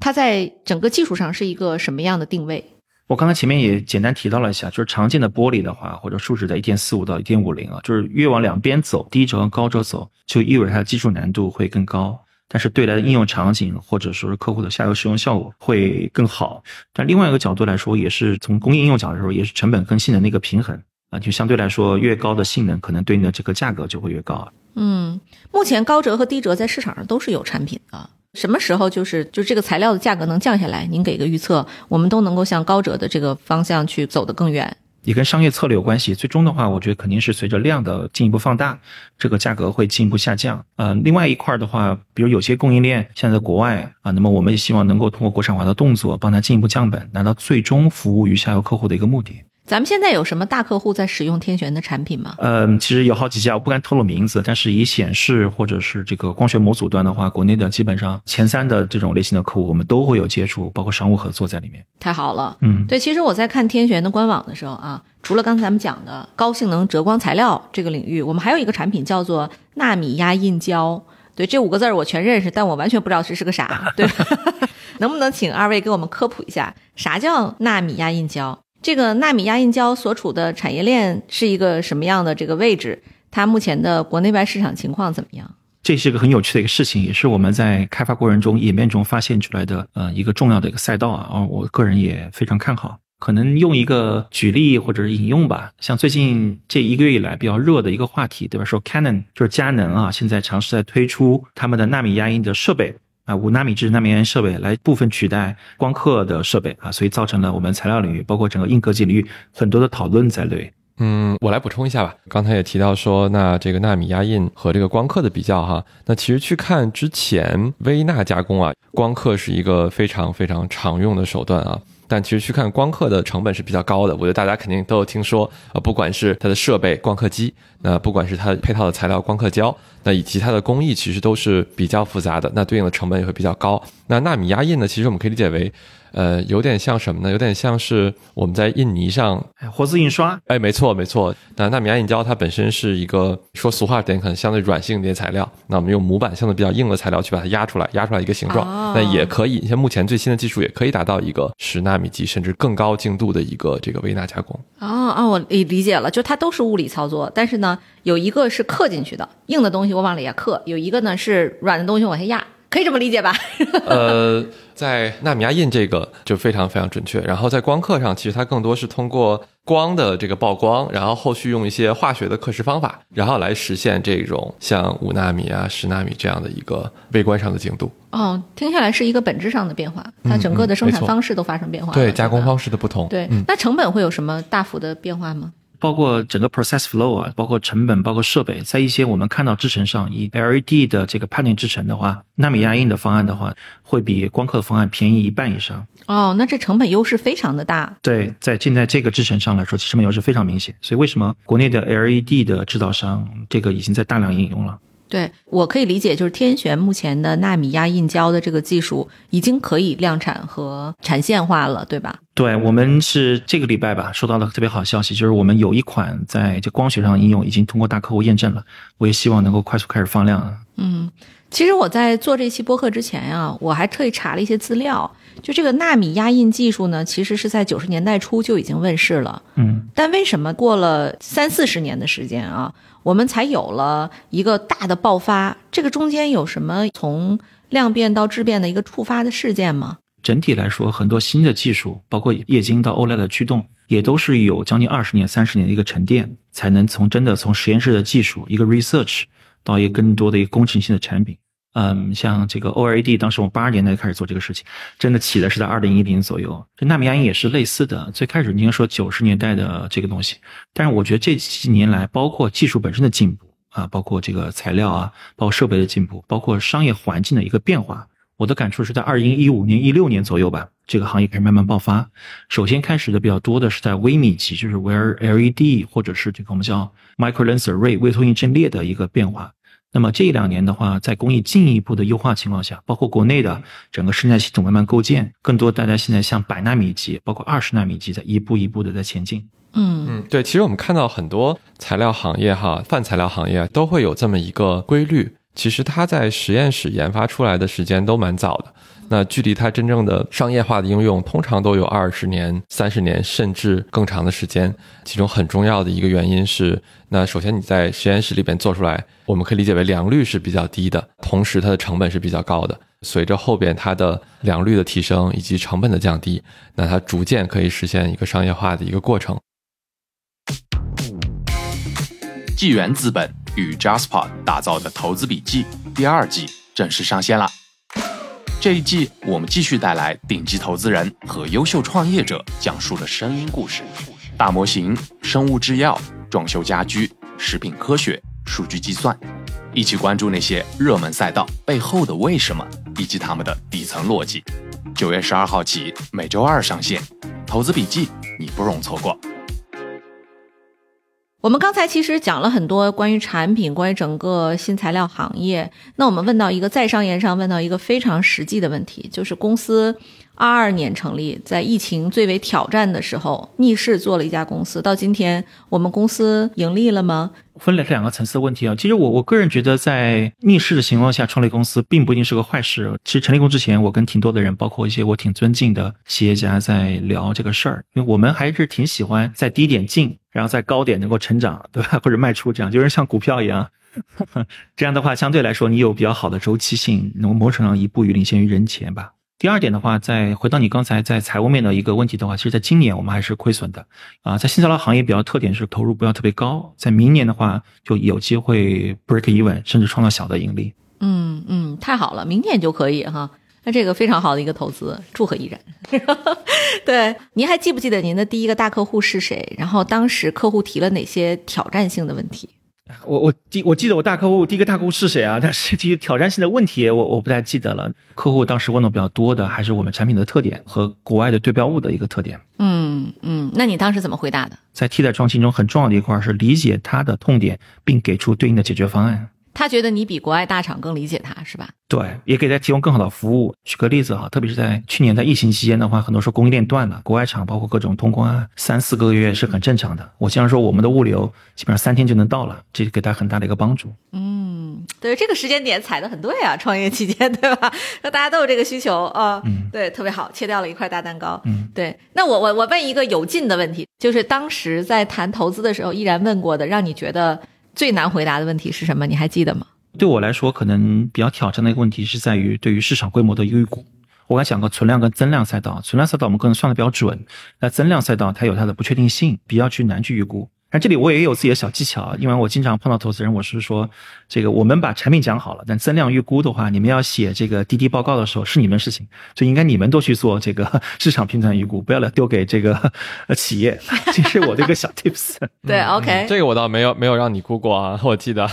它在整个技术上是一个什么样的定位？我刚才前面也简单提到了一下，就是常见的玻璃的话，或者树脂在一点四五到一点五零啊，就是越往两边走，低折和高折走，就意味着它的技术难度会更高。但是对来的应用场景或者说是客户的下游使用效果会更好。但另外一个角度来说，也是从工业应用角度来说，也是成本跟性能的一个平衡啊。就相对来说，越高的性能，可能对应的这个价格就会越高。嗯，目前高折和低折在市场上都是有产品的。什么时候就是就这个材料的价格能降下来？您给个预测，我们都能够向高折的这个方向去走得更远。也跟商业策略有关系。最终的话，我觉得肯定是随着量的进一步放大，这个价格会进一步下降。呃，另外一块的话，比如有些供应链现在在国外啊，那么我们也希望能够通过国产化的动作，帮他进一步降本，达到最终服务于下游客户的一个目的。咱们现在有什么大客户在使用天璇的产品吗？嗯，其实有好几家，我不敢透露名字，但是以显示或者是这个光学模组端的话，国内的基本上前三的这种类型的客户，我们都会有接触，包括商务合作在里面。太好了，嗯，对，其实我在看天璇的官网的时候啊，除了刚才咱们讲的高性能折光材料这个领域，我们还有一个产品叫做纳米压印胶。对，这五个字儿我全认识，但我完全不知道这是个啥。对，能不能请二位给我们科普一下，啥叫纳米压印胶？这个纳米压印胶所处的产业链是一个什么样的这个位置？它目前的国内外市场情况怎么样？这是个很有趣的一个事情，也是我们在开发过程中演变中发现出来的，呃，一个重要的一个赛道啊。而我个人也非常看好。可能用一个举例或者是引用吧，像最近这一个月以来比较热的一个话题，对吧？说 Canon 就是佳能啊，现在尝试在推出他们的纳米压印的设备。啊，五纳米制纳米压印设备来部分取代光刻的设备啊，所以造成了我们材料领域，包括整个硬科技领域很多的讨论在内。嗯，我来补充一下吧。刚才也提到说，那这个纳米压印和这个光刻的比较哈，那其实去看之前微纳加工啊，光刻是一个非常非常常用的手段啊。但其实去看光刻的成本是比较高的，我觉得大家肯定都有听说啊，不管是它的设备光刻机，那不管是它配套的材料光刻胶，那以及它的工艺其实都是比较复杂的，那对应的成本也会比较高。那纳米压印呢，其实我们可以理解为。呃，有点像什么呢？有点像是我们在印泥上活字印刷。哎，没错没错。那纳米压印胶它本身是一个说俗话点，可能相对软性一点材料。那我们用模板相对比较硬的材料去把它压出来，压出来一个形状。那也可以，像目前最新的技术也可以达到一个十纳米级甚至更高精度的一个这个微纳加工。哦哦，我理理解了，就它都是物理操作，但是呢，有一个是刻进去的硬的东西，我往里压刻；有一个呢是软的东西往下压。可以这么理解吧？呃，在纳米压印这个就非常非常准确。然后在光刻上，其实它更多是通过光的这个曝光，然后后续用一些化学的刻蚀方法，然后来实现这种像五纳米啊、十纳米这样的一个微观上的精度。哦，听下来是一个本质上的变化，它整个的生产方式都发生变化。对，加工方式的不同。对，那成本会有什么大幅的变化吗？包括整个 process flow 啊，包括成本，包括设备，在一些我们看到制程上，以 LED 的这个判定制程的话，纳米压印的方案的话，会比光刻的方案便宜一半以上。哦，那这成本优势非常的大。对，在现在这个制程上来说，成本优势非常明显。所以为什么国内的 LED 的制造商这个已经在大量应用了？对我可以理解，就是天璇目前的纳米压印胶的这个技术已经可以量产和产线化了，对吧？对我们是这个礼拜吧，收到了特别好消息，就是我们有一款在这光学上应用已经通过大客户验证了，我也希望能够快速开始放量。嗯，其实我在做这期播客之前呀，我还特意查了一些资料，就这个纳米压印技术呢，其实是在九十年代初就已经问世了。嗯，但为什么过了三四十年的时间啊？我们才有了一个大的爆发，这个中间有什么从量变到质变的一个触发的事件吗？整体来说，很多新的技术，包括液晶到 OLED 的驱动，也都是有将近二十年、三十年的一个沉淀，才能从真的从实验室的技术一个 research 到一个更多的一个工程性的产品。嗯，像这个 OLED，当时我们八十年代开始做这个事情，真的起的是在二零一零左右。这纳米压印也是类似的，最开始应该说九十年代的这个东西，但是我觉得这几年来，包括技术本身的进步啊，包括这个材料啊，包括设备的进步，包括商业环境的一个变化，我的感触是在二零一五年、一六年左右吧，这个行业开始慢慢爆发。首先开始的比较多的是在微米级，就是 Wear LED 或者是这个我们叫 Micro Lens Array 微投影阵列的一个变化。那么这一两年的话，在工艺进一步的优化情况下，包括国内的整个生态系统慢慢构建，更多大家现在像百纳米级，包括二十纳米级，在一步一步的在前进。嗯嗯，对，其实我们看到很多材料行业哈，泛材料行业都会有这么一个规律。其实它在实验室研发出来的时间都蛮早的。那距离它真正的商业化的应用，通常都有二十年、三十年，甚至更长的时间。其中很重要的一个原因是，那首先你在实验室里边做出来，我们可以理解为良率是比较低的，同时它的成本是比较高的。随着后边它的良率的提升以及成本的降低，那它逐渐可以实现一个商业化的一个过程。纪元资本与 Jasper 打造的投资笔记第二季正式上线了。这一季，我们继续带来顶级投资人和优秀创业者讲述的声音故事，大模型、生物制药、装修家居、食品科学、数据计算，一起关注那些热门赛道背后的为什么以及他们的底层逻辑。九月十二号起，每周二上线，投资笔记你不容错过。我们刚才其实讲了很多关于产品，关于整个新材料行业。那我们问到一个在商言商，问到一个非常实际的问题，就是公司二二年成立，在疫情最为挑战的时候，逆势做了一家公司。到今天，我们公司盈利了吗？分了两个层次的问题啊。其实我我个人觉得，在逆势的情况下创立公司，并不一定是个坏事。其实成立公司之前，我跟挺多的人，包括一些我挺尊敬的企业家，在聊这个事儿，因为我们还是挺喜欢在低点进。然后在高点能够成长，对吧？或者卖出，这样就是像股票一样。这样的话，相对来说你有比较好的周期性，能某种程度上一步于领先于人前吧。第二点的话，再回到你刚才在财务面的一个问题的话，其实在今年我们还是亏损的啊。在新材料行业比较特点是投入不要特别高，在明年的话就有机会 break even，甚至创造小的盈利。嗯嗯，太好了，明年就可以哈。那这个非常好的一个投资，祝贺依然。对，您还记不记得您的第一个大客户是谁？然后当时客户提了哪些挑战性的问题？我我记我记得我大客户第一个大客户是谁啊？但是提挑战性的问题，我我不太记得了。客户当时问的比较多的还是我们产品的特点和国外的对标物的一个特点。嗯嗯，那你当时怎么回答的？在替代创新中很重要的一块是理解他的痛点，并给出对应的解决方案。他觉得你比国外大厂更理解他，是吧？对，也给他提供更好的服务。举个例子哈，特别是在去年在疫情期间的话，很多时候供应链断了，国外厂包括各种通关啊，三四个月是很正常的。我经常说，我们的物流基本上三天就能到了，这给他很大的一个帮助。嗯，对，这个时间点踩的很对啊，创业期间对吧？那大家都有这个需求啊，嗯，对，特别好，切掉了一块大蛋糕。嗯，对。那我我我问一个有劲的问题，就是当时在谈投资的时候，依然问过的，让你觉得。最难回答的问题是什么？你还记得吗？对我来说，可能比较挑战的一个问题是在于对于市场规模的预估。我刚讲过存量跟增量赛道，存量赛道我们可能算的比较准，那增量赛道它有它的不确定性，比较去难去预估。但这里我也有自己的小技巧，因为我经常碰到投资人，我是说，这个我们把产品讲好了，但增量预估的话，你们要写这个滴滴报告的时候是你们事情，就应该你们都去做这个 市场拼团预估，不要来丢给这个企业。这是我的一个小 tips。对，OK，这个我倒没有没有让你估过啊，我记得。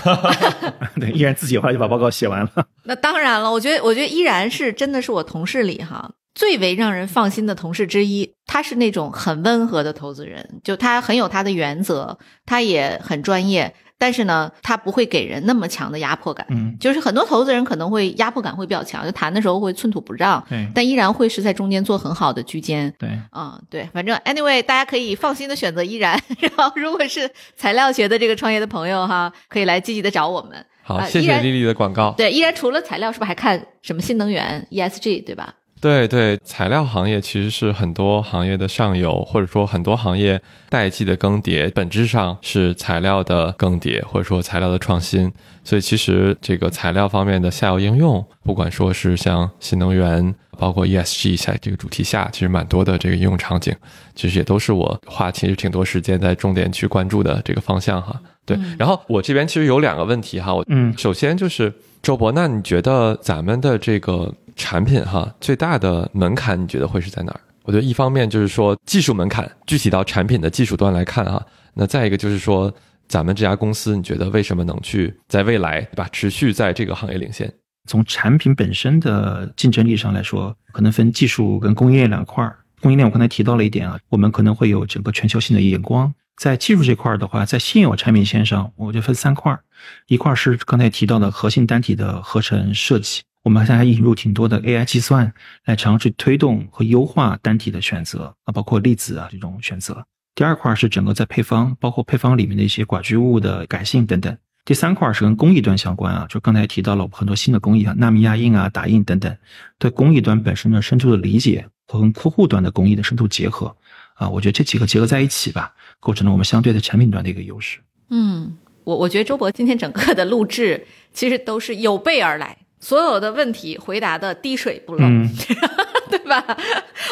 对，依然自己后来就把报告写完了。那当然了，我觉得我觉得依然是真的是我同事里哈。最为让人放心的同事之一，他是那种很温和的投资人，就他很有他的原则，他也很专业，但是呢，他不会给人那么强的压迫感。嗯，就是很多投资人可能会压迫感会比较强，就谈的时候会寸土不让，对，但依然会是在中间做很好的居间。对，啊，对，反正 anyway，大家可以放心的选择依然。然后，如果是材料学的这个创业的朋友哈，可以来积极的找我们。好，谢谢丽丽的广告。对，依然除了材料，是不是还看什么新能源 ESG 对吧？对对，材料行业其实是很多行业的上游，或者说很多行业代际的更迭，本质上是材料的更迭，或者说材料的创新。所以其实这个材料方面的下游应用，不管说是像新能源，包括 ESG 在这个主题下，其实蛮多的这个应用场景，其实也都是我花其实挺多时间在重点去关注的这个方向哈。对，然后我这边其实有两个问题哈，我嗯，首先就是周博，那你觉得咱们的这个。产品哈，最大的门槛你觉得会是在哪儿？我觉得一方面就是说技术门槛，具体到产品的技术端来看哈。那再一个就是说，咱们这家公司，你觉得为什么能去在未来对吧，持续在这个行业领先？从产品本身的竞争力上来说，可能分技术跟供应链两块儿。供应链我刚才提到了一点啊，我们可能会有整个全球性的眼光。在技术这块儿的话，在现有产品线上，我就分三块儿，一块是刚才提到的核心单体的合成设计。我们现在还引入挺多的 AI 计算来尝试推动和优化单体的选择啊，包括粒子啊这种选择。第二块是整个在配方，包括配方里面的一些寡聚物的改性等等。第三块是跟工艺端相关啊，就刚才提到了很多新的工艺啊，纳米压印啊、打印等等，对工艺端本身的深度的理解和跟客户端的工艺的深度结合啊，我觉得这几个结合在一起吧，构成了我们相对的产品端的一个优势。嗯，我我觉得周博今天整个的录制其实都是有备而来，所有的问题回答的滴水不漏。嗯，对吧？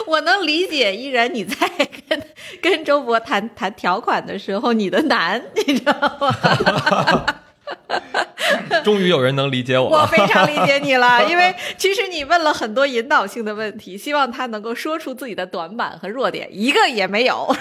我能理解依然你在跟跟周博谈谈条款的时候你的难，你知道吗？终于有人能理解我了。我非常理解你了，因为其实你问了很多引导性的问题，希望他能够说出自己的短板和弱点，一个也没有。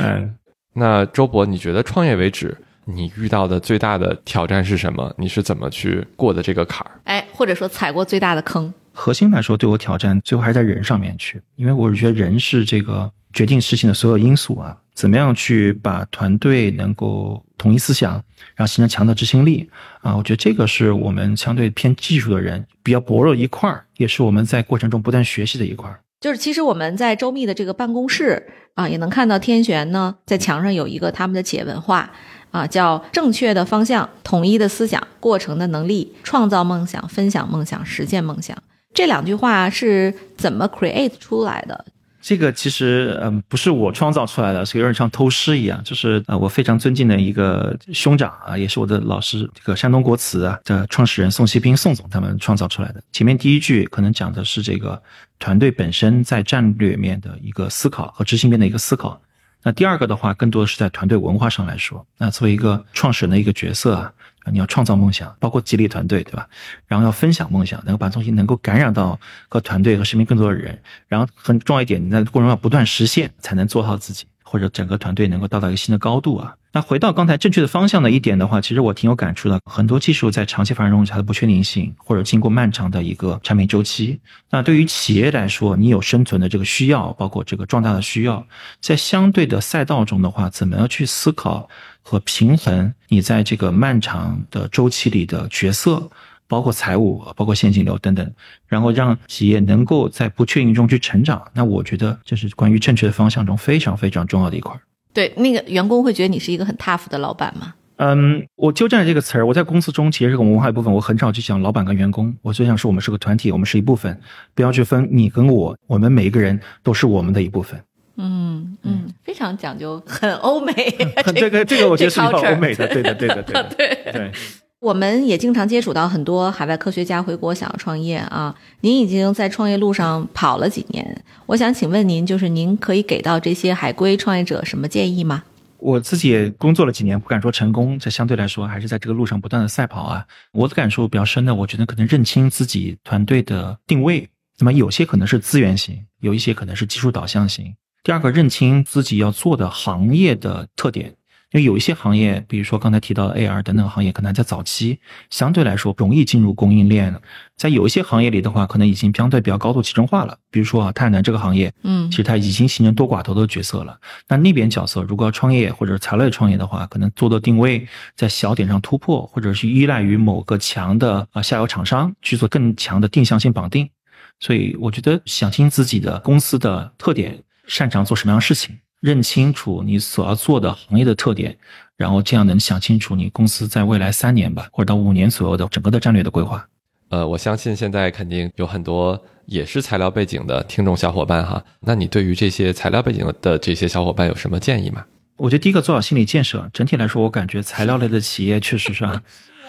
嗯，那周博，你觉得创业为止，你遇到的最大的挑战是什么？你是怎么去过的这个坎儿？哎，或者说踩过最大的坑？核心来说，对我挑战最后还是在人上面去，因为我是觉得人是这个决定事情的所有因素啊。怎么样去把团队能够统一思想，然后形成强的执行力啊？我觉得这个是我们相对偏技术的人比较薄弱一块儿，也是我们在过程中不断学习的一块儿。就是其实我们在周密的这个办公室啊，也能看到天璇呢在墙上有一个他们的企业文化啊，叫正确的方向、统一的思想、过程的能力、创造梦想、分享梦想、实现梦想。这两句话是怎么 create 出来的？这个其实嗯不是我创造出来的，是有点像偷师一样。就是呃我非常尊敬的一个兄长啊，也是我的老师，这个山东国瓷啊的创始人宋希兵宋总他们创造出来的。前面第一句可能讲的是这个团队本身在战略面的一个思考和执行面的一个思考。那第二个的话，更多的是在团队文化上来说。那作为一个创始人的一个角色啊，你要创造梦想，包括激励团队，对吧？然后要分享梦想，能够把东西能够感染到和团队和身边更多的人。然后很重要一点，你在过程中要不断实现，才能做好自己，或者整个团队能够到达一个新的高度啊。那回到刚才正确的方向的一点的话，其实我挺有感触的。很多技术在长期发展中它的不确定性，或者经过漫长的一个产品周期。那对于企业来说，你有生存的这个需要，包括这个壮大的需要，在相对的赛道中的话，怎么样去思考和平衡你在这个漫长的周期里的角色，包括财务、包括现金流等等，然后让企业能够在不确定中去成长。那我觉得这是关于正确的方向中非常非常重要的一块。对，那个员工会觉得你是一个很 tough 的老板吗？嗯，我纠正这个词儿。我在公司中其实是个文化一部分，我很少去讲老板跟员工。我就想说，我们是个团体，我们是一部分，不要去分你跟我，我们每一个人都是我们的一部分。嗯嗯，非常讲究，很欧美。这个这个，我觉得是比较欧美的，对的对的对的对 对。我们也经常接触到很多海外科学家回国想要创业啊。您已经在创业路上跑了几年，我想请问您，就是您可以给到这些海归创业者什么建议吗？我自己也工作了几年，不敢说成功，这相对来说还是在这个路上不断的赛跑啊。我的感受比较深的，我觉得可能认清自己团队的定位，那么有些可能是资源型，有一些可能是技术导向型。第二个，认清自己要做的行业的特点，因为有一些行业，比如说刚才提到的 AR 等等行业，可能还在早期，相对来说容易进入供应链。在有一些行业里的话，可能已经相对比较高度集中化了。比如说啊，太阳能这个行业，嗯其实它已经形成多寡头的角色了。那那边角色如果要创业或者材料创业的话，可能做的定位在小点上突破，或者是依赖于某个强的啊下游厂商去做更强的定向性绑定。所以我觉得想清自己的公司的特点，擅长做什么样的事情，认清楚你所要做的行业的特点，然后这样能想清楚你公司在未来三年吧，或者到五年左右的整个的战略的规划。呃，我相信现在肯定有很多也是材料背景的听众小伙伴哈。那你对于这些材料背景的这些小伙伴有什么建议吗？我觉得第一个做好心理建设。整体来说，我感觉材料类的企业确实是啊，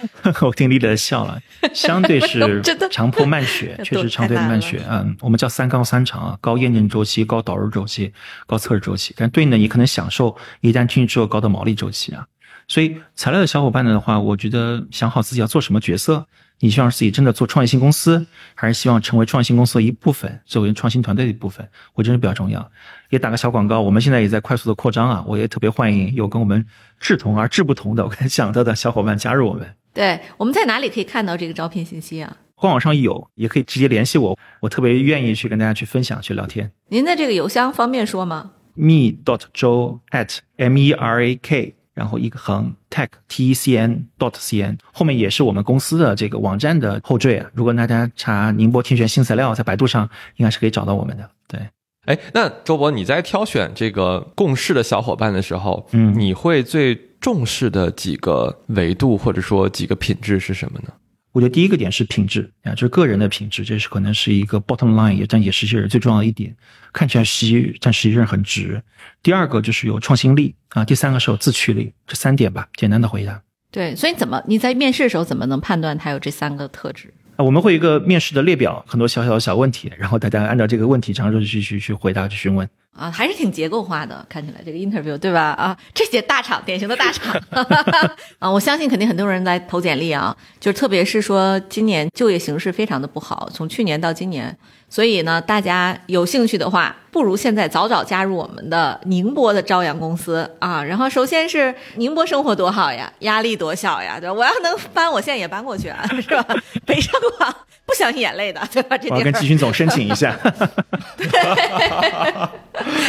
我听丽丽笑了，相对是长坡慢雪，确实相对的慢雪。嗯，我们叫三高三长啊，高验证周期、高导入周期、高测试周期。但对应的你可能享受一旦进去之后高的毛利周期啊。所以材料的小伙伴的话，我觉得想好自己要做什么角色。你希望自己真的做创业性公司，还是希望成为创业性公司的一部分，作为创新团队的一部分？我觉得比较重要。也打个小广告，我们现在也在快速的扩张啊，我也特别欢迎有跟我们志同而志不同的我刚才讲到的小伙伴加入我们。对，我们在哪里可以看到这个招聘信息啊？官网上有，也可以直接联系我，我特别愿意去跟大家去分享、去聊天。您的这个邮箱方便说吗？me dot zhou at m e r a k，然后一个横 tech t e c n dot c n，后面也是我们公司的这个网站的后缀啊。如果大家查宁波天选新材料，在百度上应该是可以找到我们的。对，哎，那周博，你在挑选这个共事的小伙伴的时候，嗯你会最重视的几个维度或者说几个品质是什么呢？我觉得第一个点是品质啊，就是个人的品质，这是可能是一个 bottom line，也但也是最重要的一点。看起来实际，但实际上很直。第二个就是有创新力啊，第三个是有自驱力，这三点吧，简单的回答。对，所以怎么你在面试的时候怎么能判断他有这三个特质？啊，我们会有一个面试的列表，很多小小的小问题，然后大家按照这个问题，尝试去去去回答去询问。啊，还是挺结构化的，看起来这个 interview 对吧？啊，这些大厂，典型的大厂 啊，我相信肯定很多人来投简历啊，就是特别是说今年就业形势非常的不好，从去年到今年，所以呢，大家有兴趣的话，不如现在早早加入我们的宁波的朝阳公司啊。然后首先是宁波生活多好呀，压力多小呀，对吧？我要能搬，我现在也搬过去啊，是吧？北上广不相信眼泪的，对吧？这要跟季军总申请一下。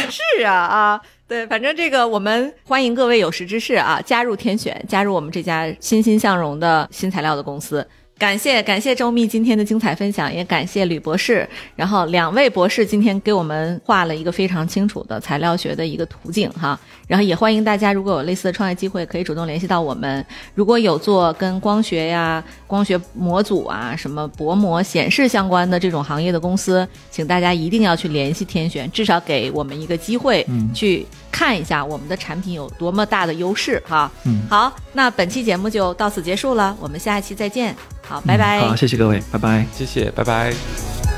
是啊啊，对，反正这个我们欢迎各位有识之士啊，加入天选，加入我们这家欣欣向荣的新材料的公司。感谢感谢周密今天的精彩分享，也感谢吕博士。然后两位博士今天给我们画了一个非常清楚的材料学的一个途径哈。然后也欢迎大家，如果有类似的创业机会，可以主动联系到我们。如果有做跟光学呀、光学模组啊、什么薄膜显示相关的这种行业的公司，请大家一定要去联系天选，至少给我们一个机会去看一下我们的产品有多么大的优势哈。嗯好，那本期节目就到此结束了，我们下一期再见。好，拜拜。好，谢谢各位，拜拜。谢谢，拜拜。